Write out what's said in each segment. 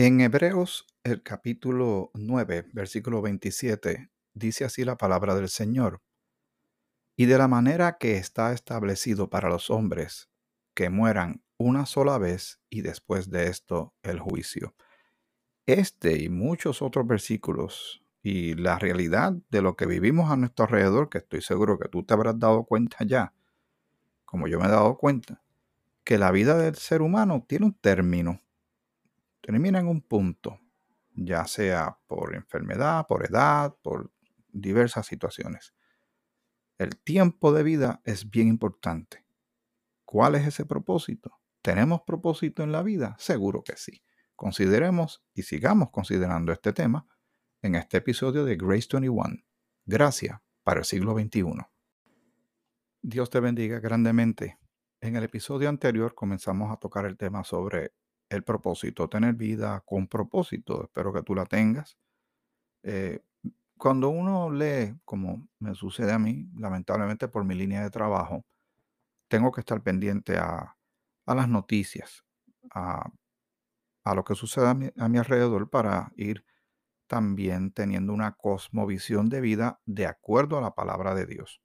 En Hebreos, el capítulo 9, versículo 27, dice así la palabra del Señor. Y de la manera que está establecido para los hombres, que mueran una sola vez y después de esto el juicio. Este y muchos otros versículos y la realidad de lo que vivimos a nuestro alrededor, que estoy seguro que tú te habrás dado cuenta ya, como yo me he dado cuenta, que la vida del ser humano tiene un término termina en un punto, ya sea por enfermedad, por edad, por diversas situaciones. El tiempo de vida es bien importante. ¿Cuál es ese propósito? ¿Tenemos propósito en la vida? Seguro que sí. Consideremos y sigamos considerando este tema en este episodio de Grace 21. Gracias para el siglo XXI. Dios te bendiga grandemente. En el episodio anterior comenzamos a tocar el tema sobre el propósito, tener vida con propósito. Espero que tú la tengas. Eh, cuando uno lee, como me sucede a mí, lamentablemente por mi línea de trabajo, tengo que estar pendiente a, las noticias, a, lo que sucede a mi, a mi alrededor para ir también teniendo una cosmovisión de vida de acuerdo a la palabra de Dios.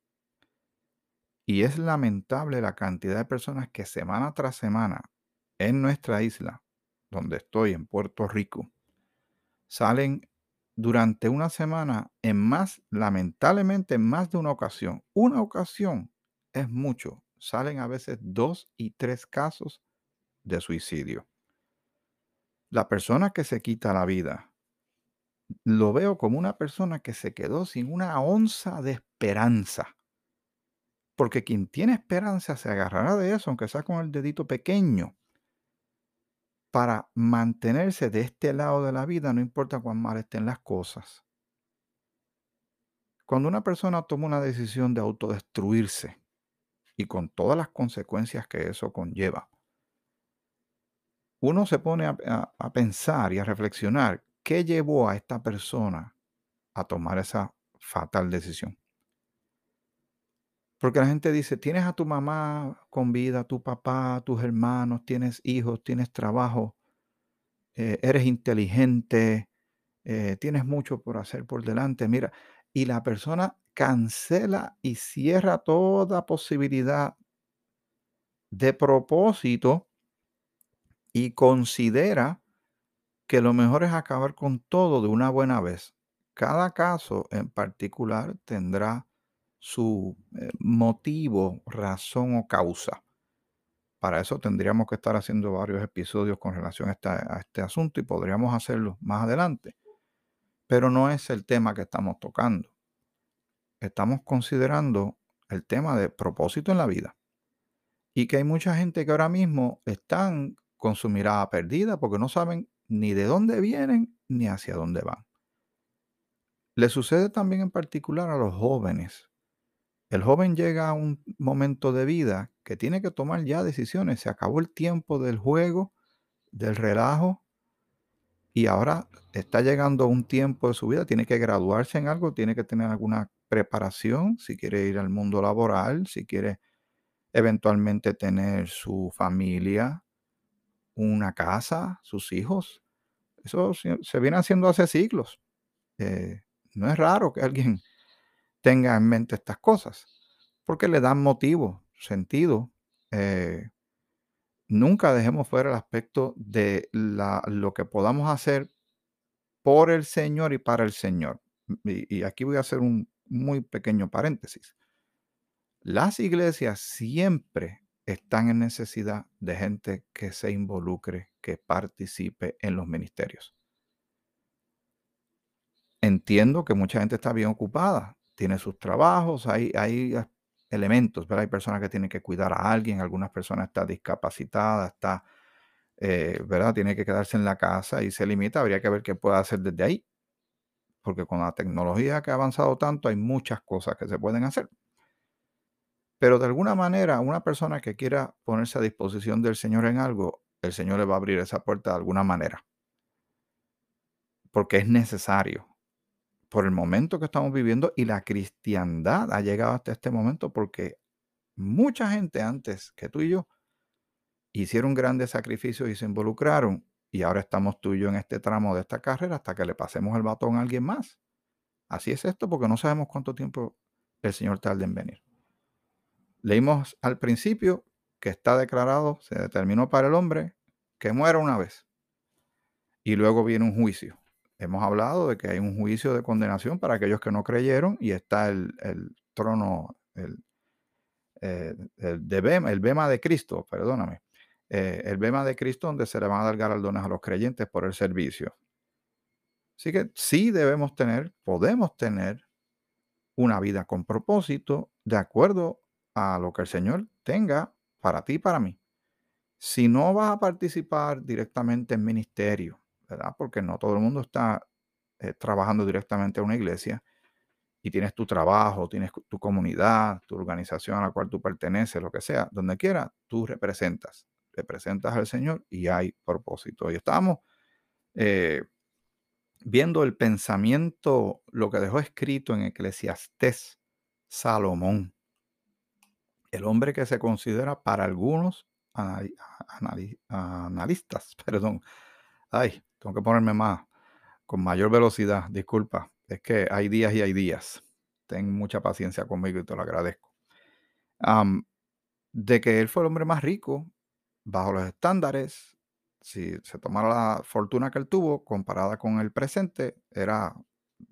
Y es lamentable la cantidad de personas que semana tras semana en nuestra isla, donde estoy, en Puerto Rico, salen durante una semana en más, lamentablemente en más de una ocasión. Una ocasión es mucho. Salen a veces dos y tres casos de suicidio. La persona que se quita la vida, lo veo como una persona que se quedó sin una onza de esperanza. Porque quien tiene esperanza se agarrará de eso, aunque sea con el dedito pequeño para mantenerse de este lado de la vida, no importa cuán mal estén las cosas. Cuando una persona toma una decisión de autodestruirse y con todas las consecuencias que eso conlleva, uno se pone a, pensar y a reflexionar qué llevó a esta persona a tomar esa fatal decisión. Porque la gente dice, tienes a tu mamá con vida, tu papá, tus hermanos, tienes hijos, tienes trabajo, eh, eres inteligente, eh, tienes mucho por hacer por delante. Mira, y la persona cancela y cierra toda posibilidad de propósito y considera que lo mejor es acabar con todo de una buena vez. Cada caso en particular tendrá su eh, motivo, razón o causa. Para eso tendríamos que estar haciendo varios episodios con relación a, este asunto y podríamos hacerlo más adelante. Pero no es el tema que estamos tocando. Estamos considerando el tema de propósito en la vida. Y que hay mucha gente que ahora mismo están con su mirada perdida porque no saben ni de dónde vienen ni hacia dónde van. Le sucede también en particular a los jóvenes el joven llega a un momento de vida que tiene que tomar ya decisiones. Se acabó el tiempo del juego, del relajo, y ahora está llegando un tiempo de su vida. Tiene que graduarse en algo, tiene que tener alguna preparación, si quiere ir al mundo laboral, si quiere eventualmente tener su familia, una casa, sus hijos. Eso se viene haciendo hace siglos. Eh, no es raro que alguien tenga en mente estas cosas, porque le dan motivo, sentido. Eh, nunca dejemos fuera el aspecto de lo que podamos hacer por el Señor y para el Señor. Y aquí voy a hacer un muy pequeño paréntesis. Las iglesias siempre están en necesidad de gente que se involucre, que participe en los ministerios. Entiendo que mucha gente está bien ocupada, tiene sus trabajos, hay, hay elementos, ¿verdad? Hay personas que tienen que cuidar a alguien, algunas personas están discapacitadas, está, eh, ¿verdad? Tiene que quedarse en la casa y se limita, habría que ver qué puede hacer desde ahí, porque con la tecnología que ha avanzado tanto hay muchas cosas que se pueden hacer. Pero de alguna manera, una persona que quiera ponerse a disposición del Señor en algo, el Señor le va a abrir esa puerta de alguna manera. Porque es necesario por el momento que estamos viviendo y la cristiandad ha llegado hasta este momento porque mucha gente antes que tú y yo hicieron grandes sacrificios y se involucraron y ahora estamos tú y yo en este tramo de esta carrera hasta que le pasemos el batón a alguien más. Así es esto porque no sabemos cuánto tiempo el Señor tarde en venir. Leímos al principio que está declarado, se determinó para el hombre que muera una vez. Y luego viene un juicio. Hemos hablado de que hay un juicio de condenación para aquellos que no creyeron y está el, trono, el, eh, el, Bema, el Bema de Cristo, perdóname, eh, el Bema de Cristo donde se le van a dar galardones a los creyentes por el servicio. Así que sí debemos tener, podemos tener una vida con propósito de acuerdo a lo que el Señor tenga para ti y para mí. Si no vas a participar directamente en ministerio, ¿verdad? Porque no todo el mundo está eh, trabajando directamente en una iglesia y tienes tu trabajo, tienes tu comunidad, tu organización a la cual tú perteneces, lo que sea, donde quiera, tú representas, representas al Señor y hay propósito. Y estamos eh, viendo el pensamiento, lo que dejó escrito en Eclesiastés Salomón, el hombre que se considera para algunos analistas, perdón, ay, tengo que ponerme más, con mayor velocidad, disculpa, es que hay días y hay días. Ten mucha paciencia conmigo y te lo agradezco. de que él fue el hombre más rico bajo los estándares si se tomara la fortuna que él tuvo comparada con el presente, era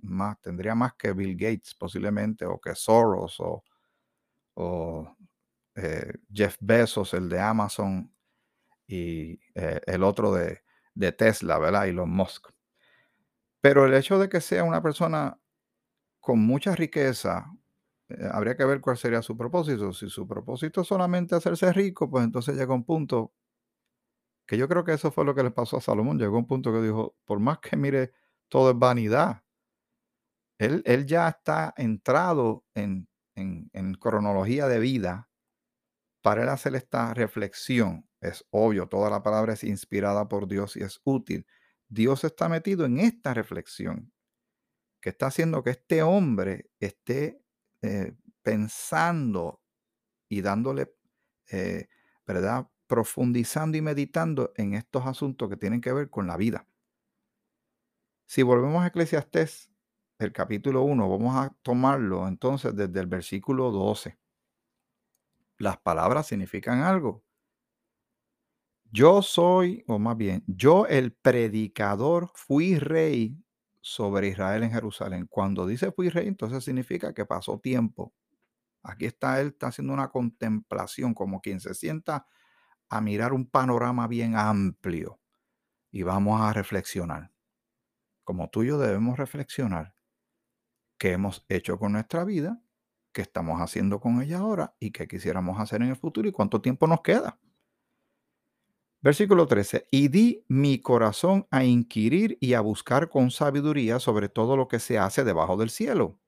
más, tendría más que Bill Gates posiblemente, o que Soros, o, eh, Jeff Bezos, el de Amazon, y eh, el otro de, de, Tesla, ¿verdad? Elon Musk. Pero el hecho de que sea una persona con mucha riqueza, eh, habría que ver cuál sería su propósito. Si su propósito es solamente hacerse rico, pues entonces llega un punto que yo creo que eso fue lo que le pasó a Salomón. Llegó un punto que dijo, por más que mire, todo es vanidad. Él, él ya está entrado en, en, cronología de vida para él hacer esta reflexión. Es obvio, toda la palabra es inspirada por Dios y es útil. Dios está metido en esta reflexión que está haciendo que este hombre esté eh, pensando y dándole, eh, ¿verdad? profundizando y meditando en estos asuntos que tienen que ver con la vida. Si volvemos a Eclesiastés, el capítulo 1, vamos a tomarlo entonces desde el versículo 12. Las palabras significan algo. Yo soy, o más bien, yo el predicador fui rey sobre Israel en Jerusalén. Cuando dice fui rey, entonces significa que pasó tiempo. Aquí está él, está haciendo una contemplación, como quien se sienta a mirar un panorama bien amplio y vamos a reflexionar. Como tú y yo debemos reflexionar qué hemos hecho con nuestra vida, qué estamos haciendo con ella ahora y qué quisiéramos hacer en el futuro y cuánto tiempo nos queda. Versículo 13. Y di mi corazón a inquirir y a buscar con sabiduría sobre todo lo que se hace debajo del cielo.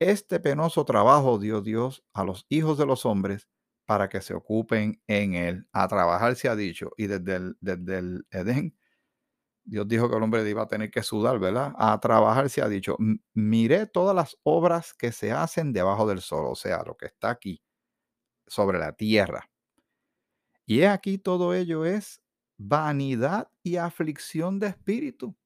Este penoso trabajo dio Dios a los hijos de los hombres para que se ocupen en él. A trabajar se ha dicho. Y desde el, desde el Edén, Dios dijo que el hombre iba a tener que sudar, ¿verdad? A trabajar se ha dicho. Miré todas las obras que se hacen debajo del sol, o sea, lo que está aquí, sobre la tierra. Y aquí todo ello es vanidad y aflicción de espíritu.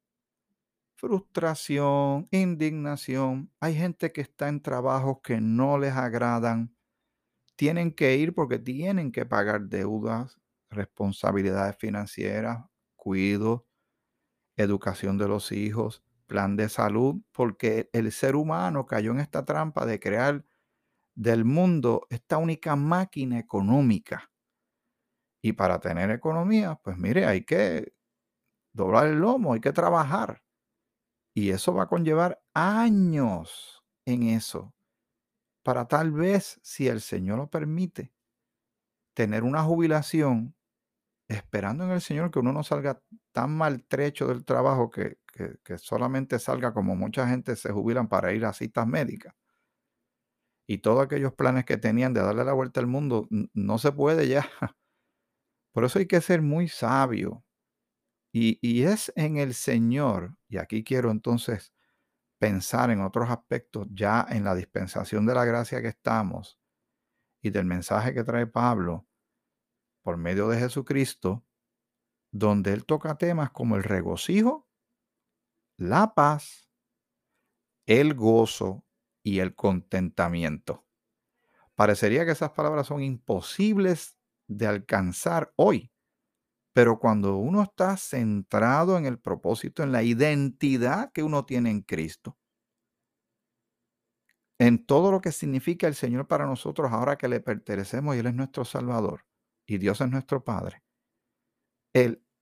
Frustración, indignación. Hay gente que está en trabajos que no les agradan tienen que ir porque tienen que pagar deudas, responsabilidades financieras, cuido, educación de los hijos, plan de salud, porque el ser humano cayó en esta trampa de crear del mundo esta única máquina económica. Y para tener economía, pues mire, hay que doblar el lomo, hay que trabajar. Y eso va a conllevar años en eso para tal vez, si el Señor lo permite, tener una jubilación esperando en el Señor que uno no salga tan maltrecho del trabajo que, solamente salga como mucha gente se jubilan para ir a citas médicas. Y todos aquellos planes que tenían de darle la vuelta al mundo, no se puede ya. Por eso hay que ser muy sabio. Y, y es en el Señor, y aquí quiero entonces pensar en otros aspectos ya en la dispensación de la gracia que estamos y del mensaje que trae Pablo por medio de Jesucristo, donde él toca temas como el regocijo, la paz, el gozo y el contentamiento. Parecería que esas palabras son imposibles de alcanzar hoy, pero cuando uno está centrado en el propósito, en la identidad que uno tiene en Cristo, en todo lo que significa el Señor para nosotros ahora que le pertenecemos y Él es nuestro Salvador y Dios es nuestro Padre,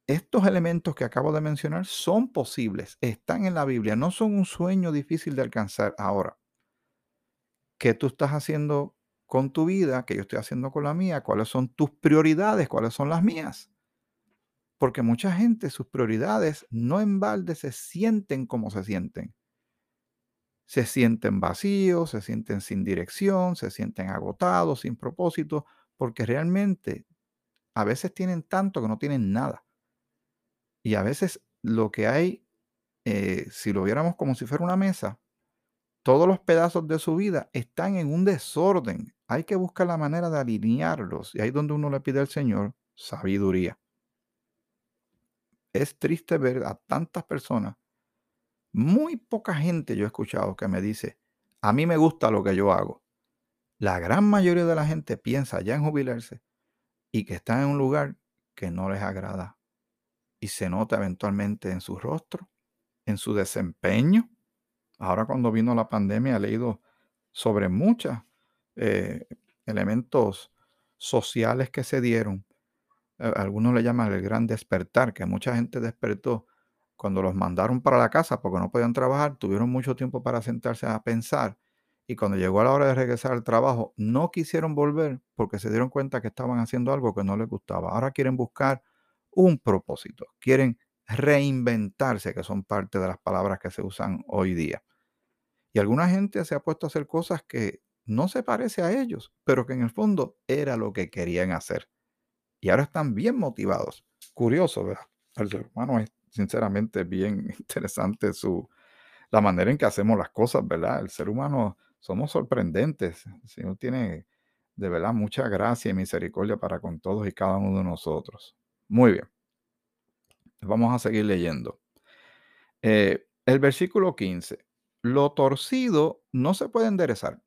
estos elementos que acabo de mencionar son posibles, están en la Biblia, no son un sueño difícil de alcanzar ahora. ¿Qué tú estás haciendo con tu vida? ¿Qué yo estoy haciendo con la mía? ¿Cuáles son tus prioridades? ¿Cuáles son las mías? Porque mucha gente, sus prioridades no en balde se sienten como se sienten se sienten vacíos, se sienten sin dirección, se sienten agotados, sin propósito, porque realmente a veces tienen tanto que no tienen nada. Y a veces lo que hay, eh, si lo viéramos como si fuera una mesa, todos los pedazos de su vida están en un desorden. Hay que buscar la manera de alinearlos. Y ahí es donde uno le pide al Señor sabiduría. Es triste ver a tantas personas muy poca gente yo he escuchado que me dice, a mí me gusta lo que yo hago. La gran mayoría de la gente piensa ya en jubilarse y que está en un lugar que no les agrada. Y se nota eventualmente en su rostro, en su desempeño. Ahora cuando vino la pandemia he leído sobre muchos eh, elementos sociales que se dieron. Algunos le llaman el gran despertar, que mucha gente despertó cuando los mandaron para la casa porque no podían trabajar, tuvieron mucho tiempo para sentarse a pensar y cuando llegó la hora de regresar al trabajo, no quisieron volver porque se dieron cuenta que estaban haciendo algo que no les gustaba. Ahora quieren buscar un propósito, quieren reinventarse, que son parte de las palabras que se usan hoy día. Y alguna gente se ha puesto a hacer cosas que no se parece a ellos, pero que en el fondo era lo que querían hacer. Y ahora están bien motivados. Curioso, ¿verdad? El ser humano es sinceramente bien interesante su, la manera en que hacemos las cosas, ¿verdad? El ser humano somos sorprendentes. El Señor tiene de verdad mucha gracia y misericordia para con todos y cada uno de nosotros. Muy bien. Vamos a seguir leyendo. Eh, el versículo 15. Lo torcido no se puede enderezar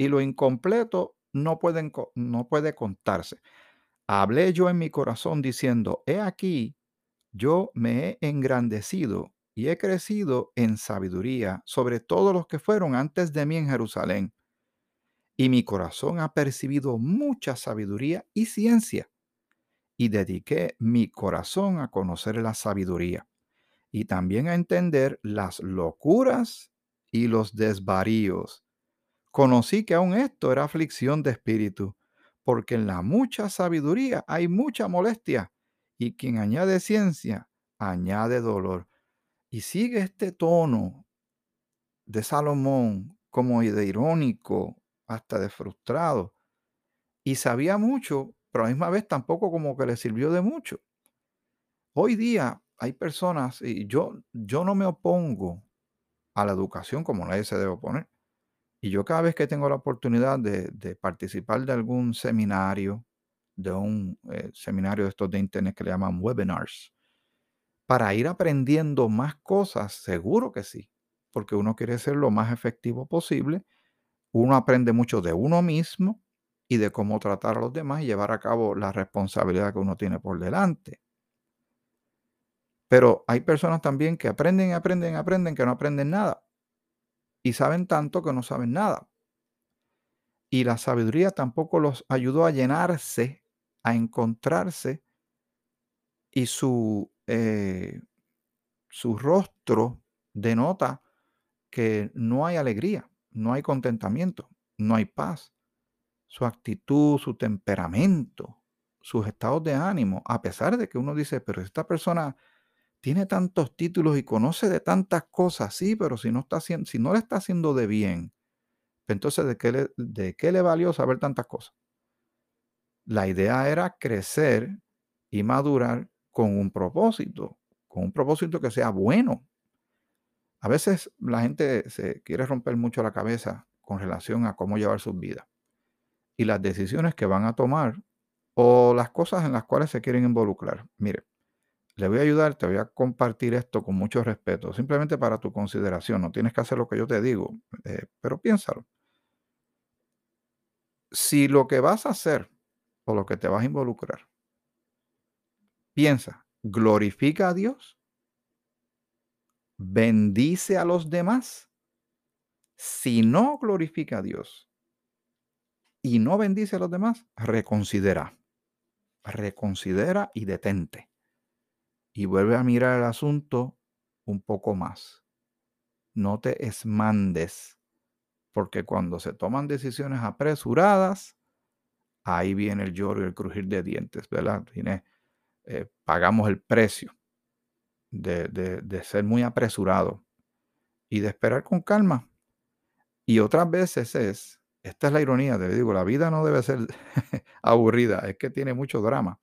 y lo incompleto no, pueden, no puede contarse. Hablé yo en mi corazón diciendo, he aquí, yo me he engrandecido y he crecido en sabiduría sobre todos los que fueron antes de mí en Jerusalén. Y mi corazón ha percibido mucha sabiduría y ciencia. Y dediqué mi corazón a conocer la sabiduría y también a entender las locuras y los desvaríos. Conocí que aún esto era aflicción de espíritu, porque en la mucha sabiduría hay mucha molestia y quien añade ciencia, añade dolor. Y sigue este tono de Salomón como de irónico, hasta de frustrado. Y sabía mucho, pero a la misma vez tampoco como que le sirvió de mucho. Hoy día hay personas, y yo, yo no me opongo a la educación como nadie se debe oponer. Y yo cada vez que tengo la oportunidad de, de participar de algún seminario, de un eh, seminario de estos de internet que le llaman webinars. Para ir aprendiendo más cosas, seguro que sí, porque uno quiere ser lo más efectivo posible. Uno aprende mucho de uno mismo y de cómo tratar a los demás y llevar a cabo la responsabilidad que uno tiene por delante. Pero hay personas también que aprenden, aprenden, aprenden, que no aprenden nada. Y saben tanto que no saben nada. Y la sabiduría tampoco los ayudó a llenarse a encontrarse y su, eh, su rostro denota que no hay alegría, no hay contentamiento, no hay paz. Su actitud, su temperamento, sus estados de ánimo, a pesar de que uno dice, pero esta persona tiene tantos títulos y conoce de tantas cosas, sí, pero si no, está si no le está haciendo de bien, entonces ¿de qué, le, ¿de qué le valió saber tantas cosas? La idea era crecer y madurar con un propósito, con un propósito que sea bueno. A veces la gente se quiere romper mucho la cabeza con relación a cómo llevar sus vidas y las decisiones que van a tomar o las cosas en las cuales se quieren involucrar. Mire, le voy a ayudar, te voy a compartir esto con mucho respeto, simplemente para tu consideración. No tienes que hacer lo que yo te digo, eh, pero piénsalo. Si lo que vas a hacer o lo que te vas a involucrar, piensa, glorifica a Dios, bendice a los demás. Si no glorifica a Dios y no bendice a los demás, reconsidera. Reconsidera y detente. Y vuelve a mirar el asunto un poco más. No te esmandes, porque cuando se toman decisiones apresuradas, ahí viene el lloro y el crujir de dientes, ¿verdad? Eh, pagamos el precio de, de ser muy apresurado y de esperar con calma. Y otras veces es, esta es la ironía, te digo, la vida no debe ser aburrida, es que tiene mucho drama.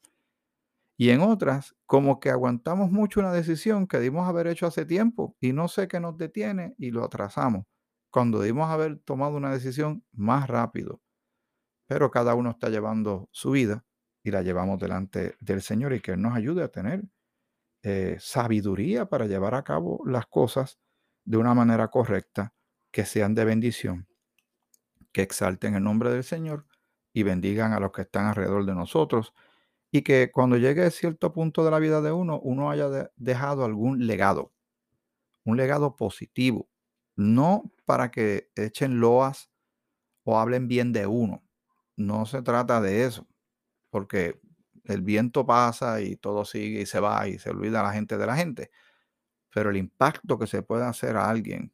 Y en otras, como que aguantamos mucho una decisión que dimos haber hecho hace tiempo y no sé qué nos detiene y lo atrasamos, cuando dimos haber tomado una decisión más rápido. Pero cada uno está llevando su vida y la llevamos delante del Señor y que Él nos ayude a tener eh, sabiduría para llevar a cabo las cosas de una manera correcta, que sean de bendición, que exalten el nombre del Señor y bendigan a los que están alrededor de nosotros y que cuando llegue a cierto punto de la vida de uno, uno haya dejado algún legado, un legado positivo, no para que echen loas o hablen bien de uno. No se trata de eso, porque el viento pasa y todo sigue y se va y se olvida la gente de la gente. Pero el impacto que se puede hacer a alguien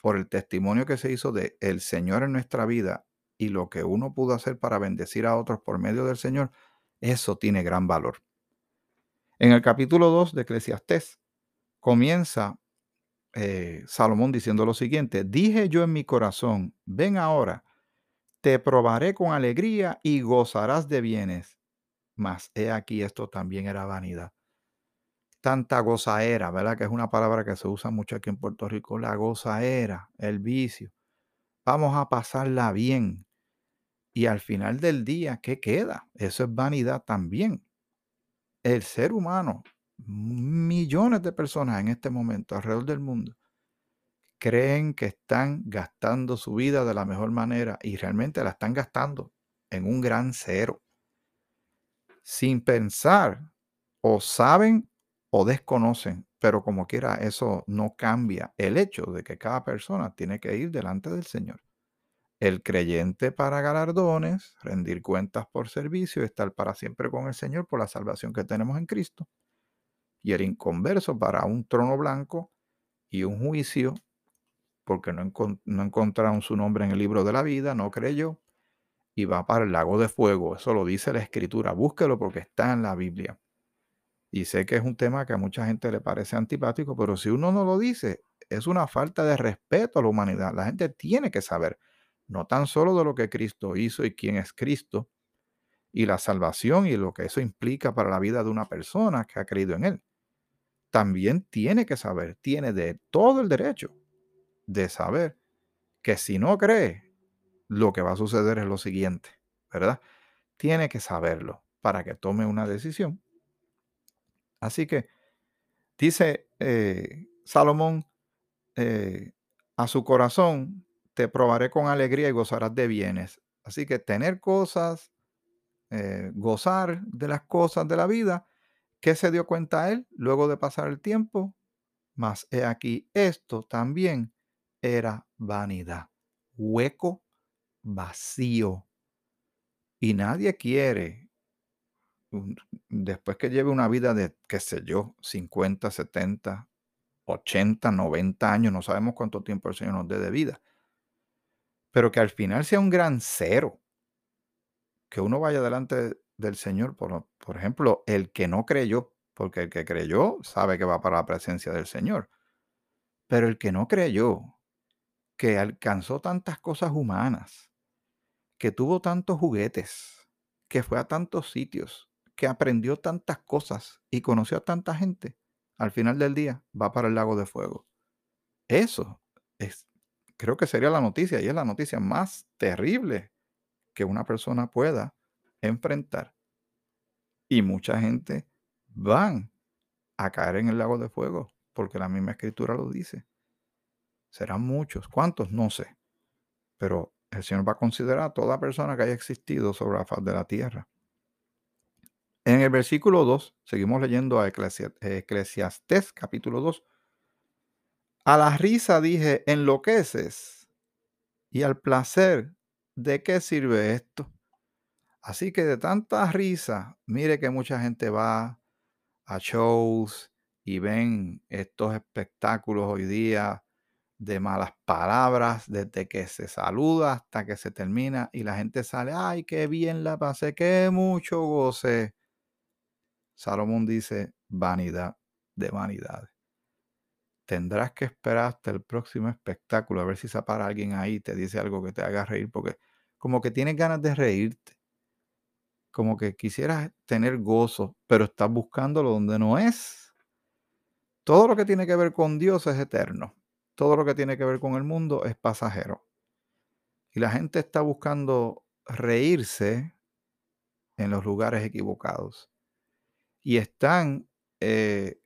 por el testimonio que se hizo de el Señor en nuestra vida y lo que uno pudo hacer para bendecir a otros por medio del Señor, eso tiene gran valor. En el capítulo 2 de Eclesiastés comienza eh, Salomón diciendo lo siguiente, dije yo en mi corazón, ven ahora, te probaré con alegría y gozarás de bienes. Mas he aquí esto también era vanidad. Tanta gozaera, ¿verdad? Que es una palabra que se usa mucho aquí en Puerto Rico, la gozaera, el vicio. Vamos a pasarla bien. Y al final del día, ¿qué queda? Eso es vanidad también. El ser humano, millones de personas en este momento alrededor del mundo, creen que están gastando su vida de la mejor manera y realmente la están gastando en un gran cero. Sin pensar, o saben o desconocen, pero como quiera, eso no cambia el hecho de que cada persona tiene que ir delante del Señor el creyente para galardones, rendir cuentas por servicio y estar para siempre con el Señor por la salvación que tenemos en Cristo. Y el inconverso para un trono blanco y un juicio, porque no, no encontraron su nombre en el libro de la vida, no creyó, y va para el lago de fuego. Eso lo dice la Escritura. Búsquelo porque está en la Biblia. Y sé que es un tema que a mucha gente le parece antipático, pero si uno no lo dice, es una falta de respeto a la humanidad. La gente tiene que saber no tan solo de lo que Cristo hizo y quién es Cristo, y la salvación y lo que eso implica para la vida de una persona que ha creído en Él. También tiene que saber, tiene de todo el derecho de saber que si no cree, lo que va a suceder es lo siguiente, ¿verdad? Tiene que saberlo para que tome una decisión. Así que dice eh, Salomón eh, a su corazón, te probaré con alegría y gozarás de bienes. Así que tener cosas, eh, gozar de las cosas de la vida, ¿qué se dio cuenta él luego de pasar el tiempo? Mas he aquí, esto también era vanidad, hueco, vacío. Y nadie quiere, después que lleve una vida de, qué sé yo, 50, 70, 80, 90 años, no sabemos cuánto tiempo el Señor nos dé de vida pero que al final sea un gran cero. Que uno vaya delante del Señor, por, por ejemplo, el que no creyó, porque el que creyó sabe que va para la presencia del Señor. Pero el que no creyó, que alcanzó tantas cosas humanas, que tuvo tantos juguetes, que fue a tantos sitios, que aprendió tantas cosas y conoció a tanta gente, al final del día va para el lago de fuego. Eso es creo que sería la noticia y es la noticia más terrible que una persona pueda enfrentar. Y mucha gente van a caer en el lago de fuego, porque la misma escritura lo dice. Serán muchos. ¿Cuántos? No sé. Pero el Señor va a considerar a toda persona que haya existido sobre la faz de la tierra. En el versículo 2, seguimos leyendo a Eclesiastés capítulo 2. A la risa dije, enloqueces, y al placer, ¿de qué sirve esto? Así que de tanta risa, mire que mucha gente va a shows y ven estos espectáculos hoy día de malas palabras desde que se saluda hasta que se termina y la gente sale, ay, qué bien la pasé, qué mucho goce. Salomón dice, vanidad de vanidades. Tendrás que esperar hasta el próximo espectáculo a ver si se para alguien ahí y te dice algo que te haga reír, porque como que tienes ganas de reírte, como que quisieras tener gozo, pero estás buscándolo donde no es. Todo lo que tiene que ver con Dios es eterno. Todo lo que tiene que ver con el mundo es pasajero. Y la gente está buscando reírse en los lugares equivocados y están, eh,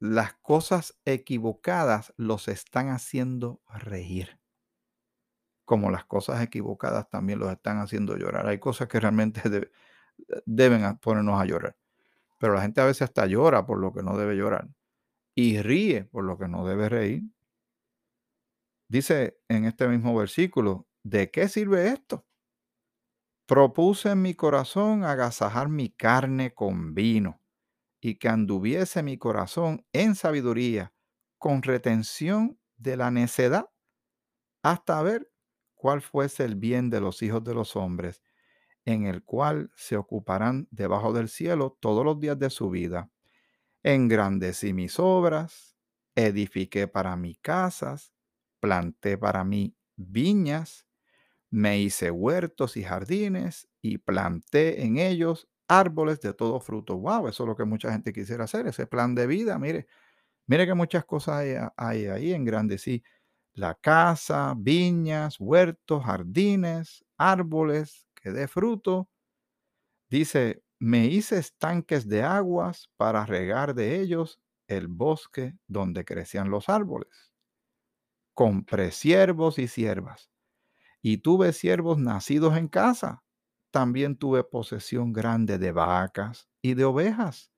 las cosas equivocadas los están haciendo reír. Como las cosas equivocadas también los están haciendo llorar. Hay cosas que realmente deben ponernos a llorar. Pero la gente a veces hasta llora por lo que no debe llorar. Y ríe por lo que no debe reír. Dice en este mismo versículo, ¿de qué sirve esto? Propuse en mi corazón agasajar mi carne con vino y que anduviese mi corazón en sabiduría, con retención de la necedad, hasta ver cuál fuese el bien de los hijos de los hombres, en el cual se ocuparán debajo del cielo todos los días de su vida. Engrandecí mis obras, edifiqué para mí casas, planté para mí viñas, me hice huertos y jardines y planté en ellos árboles de todo fruto. Wow, eso es lo que mucha gente quisiera hacer, ese plan de vida. Mire, mire que muchas cosas hay, hay ahí en sí. La casa, viñas, huertos, jardines, árboles que dé fruto. Dice, me hice estanques de aguas para regar de ellos el bosque donde crecían los árboles. Compré siervos y siervas y tuve siervos nacidos en casa. También tuve posesión grande de vacas y de ovejas,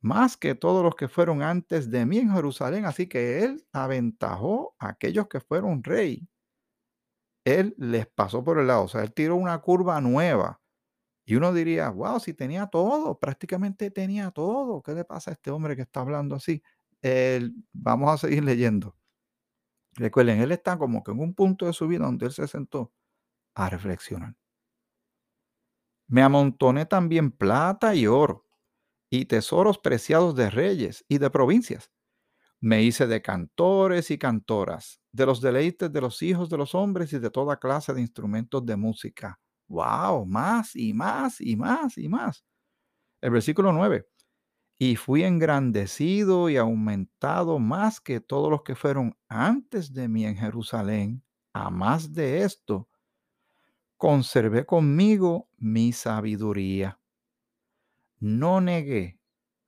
más que todos los que fueron antes de mí en Jerusalén. Así que él aventajó a aquellos que fueron rey. Él les pasó por el lado, o sea, él tiró una curva nueva. Y uno diría, wow, si tenía todo, prácticamente tenía todo. ¿Qué le pasa a este hombre que está hablando así? vamos a seguir leyendo. Recuerden, él está como que en un punto de su vida donde él se sentó a reflexionar. Me amontoné también plata y oro y tesoros preciados de reyes y de provincias. Me hice de cantores y cantoras, de los deleites de los hijos de los hombres y de toda clase de instrumentos de música. ¡Wow! Más y más y más y más. El versículo 9 y fui engrandecido y aumentado más que todos los que fueron antes de mí en Jerusalén. A más de esto, conservé conmigo mi sabiduría. No negué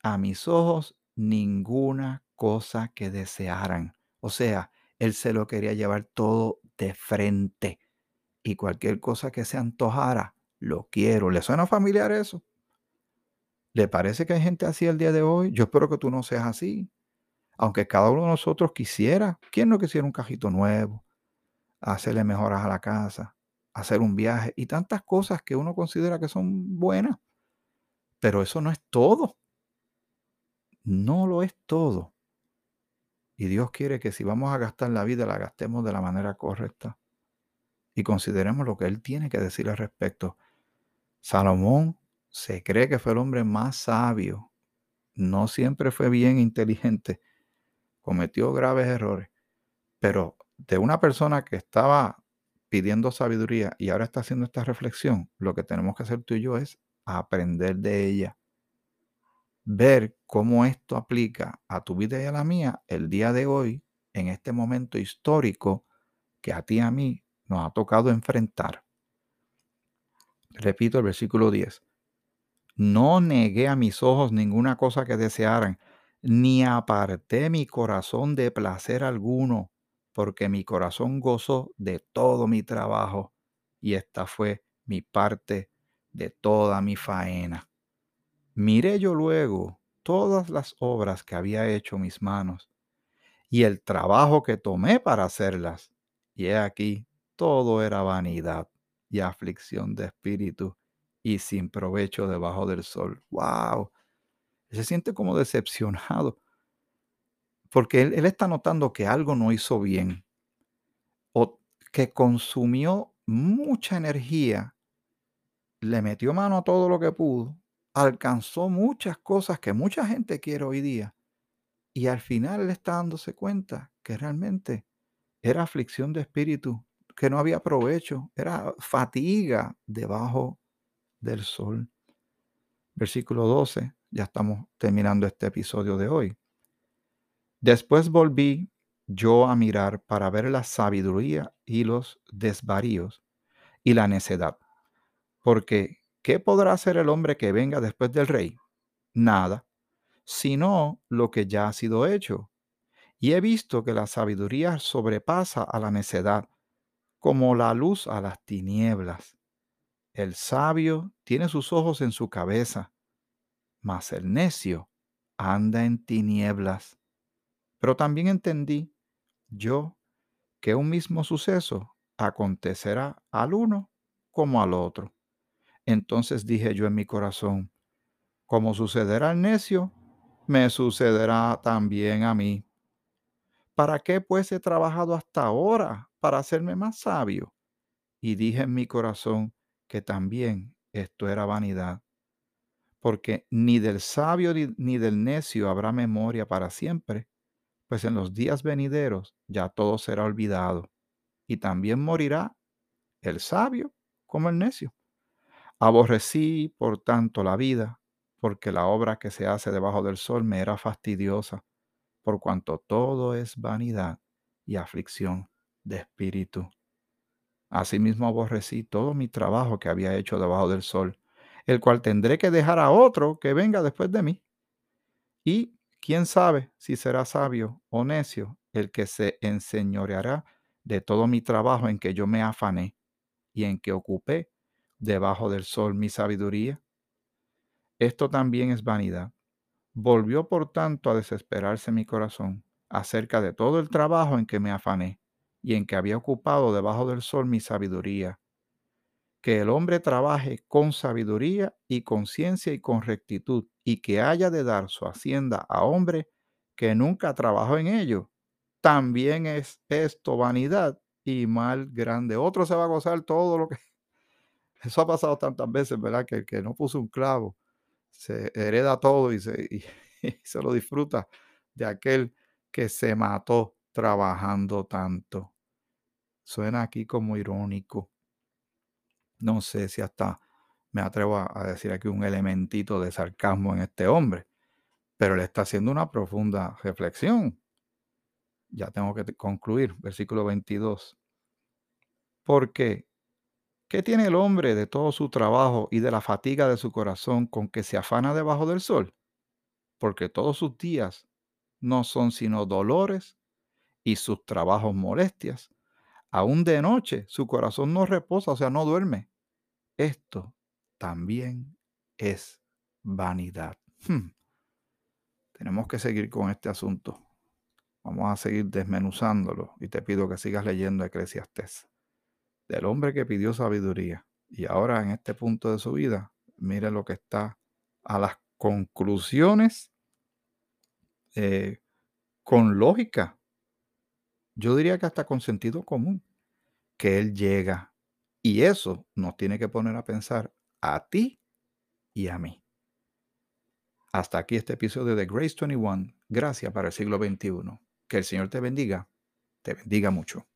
a mis ojos ninguna cosa que desearan. O sea, él se lo quería llevar todo de frente. Y cualquier cosa que se antojara, lo quiero. ¿Le suena familiar eso? ¿Le parece que hay gente así el día de hoy? Yo espero que tú no seas así. Aunque cada uno de nosotros quisiera, ¿quién no quisiera un cajito nuevo? Hacerle mejoras a la casa, hacer un viaje y tantas cosas que uno considera que son buenas. Pero eso no es todo. No lo es todo. Y Dios quiere que si vamos a gastar la vida, la gastemos de la manera correcta. Y consideremos lo que Él tiene que decir al respecto. Salomón se cree que fue el hombre más sabio. No siempre fue bien inteligente. Cometió graves errores. Pero de una persona que estaba pidiendo sabiduría y ahora está haciendo esta reflexión, lo que tenemos que hacer tú y yo es aprender de ella. Ver cómo esto aplica a tu vida y a la mía el día de hoy, en este momento histórico que a ti y a mí nos ha tocado enfrentar. Repito el versículo 10. No negué a mis ojos ninguna cosa que desearan. ni aparté mi corazón de placer alguno, porque mi corazón gozó de todo mi trabajo, y esta fue mi parte de toda mi faena. Miré yo luego todas las obras que había hecho mis manos, y el trabajo que tomé para hacerlas, y he aquí, todo era vanidad y aflicción de espíritu, y sin provecho debajo del sol. ¡Wow! Se siente como decepcionado porque él, está notando que algo no hizo bien o que consumió mucha energía, le metió mano a todo lo que pudo, alcanzó muchas cosas que mucha gente quiere hoy día y al final él está dándose cuenta que realmente era aflicción de espíritu, que no había provecho, era fatiga debajo del sol. Versículo 12, ya estamos terminando este episodio de hoy. Después volví yo a mirar para ver la sabiduría y los desvaríos y la necedad. Porque, ¿qué podrá hacer el hombre que venga después del rey? Nada, sino lo que ya ha sido hecho. Y he visto que la sabiduría sobrepasa a la necedad, como la luz a las tinieblas. El sabio tiene sus ojos en su cabeza, mas el necio anda en tinieblas. Pero también entendí yo que un mismo suceso acontecerá al uno como al otro. Entonces dije yo en mi corazón, como sucederá al necio, me sucederá también a mí. ¿Para qué pues he trabajado hasta ahora para hacerme más sabio? Y dije en mi corazón que también esto era vanidad, porque ni del sabio ni del necio habrá memoria para siempre, pues en los días venideros ya todo será olvidado, y también morirá el sabio como el necio. Aborrecí, por tanto, la vida, porque la obra que se hace debajo del sol me era fastidiosa, por cuanto todo es vanidad y aflicción de espíritu. Asimismo aborrecí todo mi trabajo que había hecho debajo del sol, el cual tendré que dejar a otro que venga después de mí. Y ¿Quién sabe si será sabio o necio el que se enseñoreará de todo mi trabajo en que yo me afané y en que ocupé debajo del sol mi sabiduría? Esto también es vanidad. Volvió por tanto a desesperarse mi corazón acerca de todo el trabajo en que me afané y en que había ocupado debajo del sol mi sabiduría que el hombre trabaje con sabiduría y con ciencia y con rectitud, y que haya de dar su hacienda a hombre que nunca trabajó en ello. También es esto vanidad y mal grande. Otro se va a gozar todo lo que... Eso ha pasado tantas veces, ¿verdad? Que el que no puso un clavo se hereda todo y se, y se lo disfruta de aquel que se mató trabajando tanto. Suena aquí como irónico no sé si hasta me atrevo a, decir aquí un elementito de sarcasmo en este hombre, pero le está haciendo una profunda reflexión. Ya tengo que concluir, versículo 22. Porque, ¿qué tiene el hombre de todo su trabajo y de la fatiga de su corazón con que se afana debajo del sol? Porque todos sus días no son sino dolores y sus trabajos molestias. Aún de noche su corazón no reposa, o sea, no duerme. Esto también es vanidad. Hmm. Tenemos que seguir con este asunto. Vamos a seguir desmenuzándolo y te pido que sigas leyendo Eclesiastés. Del hombre que pidió sabiduría y ahora en este punto de su vida, mire lo que está a las conclusiones eh, con lógica. Yo diría que hasta con sentido común, que él llega y eso nos tiene que poner a pensar a ti y a mí. Hasta aquí este episodio de Grace 21. Gracias para el siglo XXI. Que el Señor te bendiga, te bendiga mucho.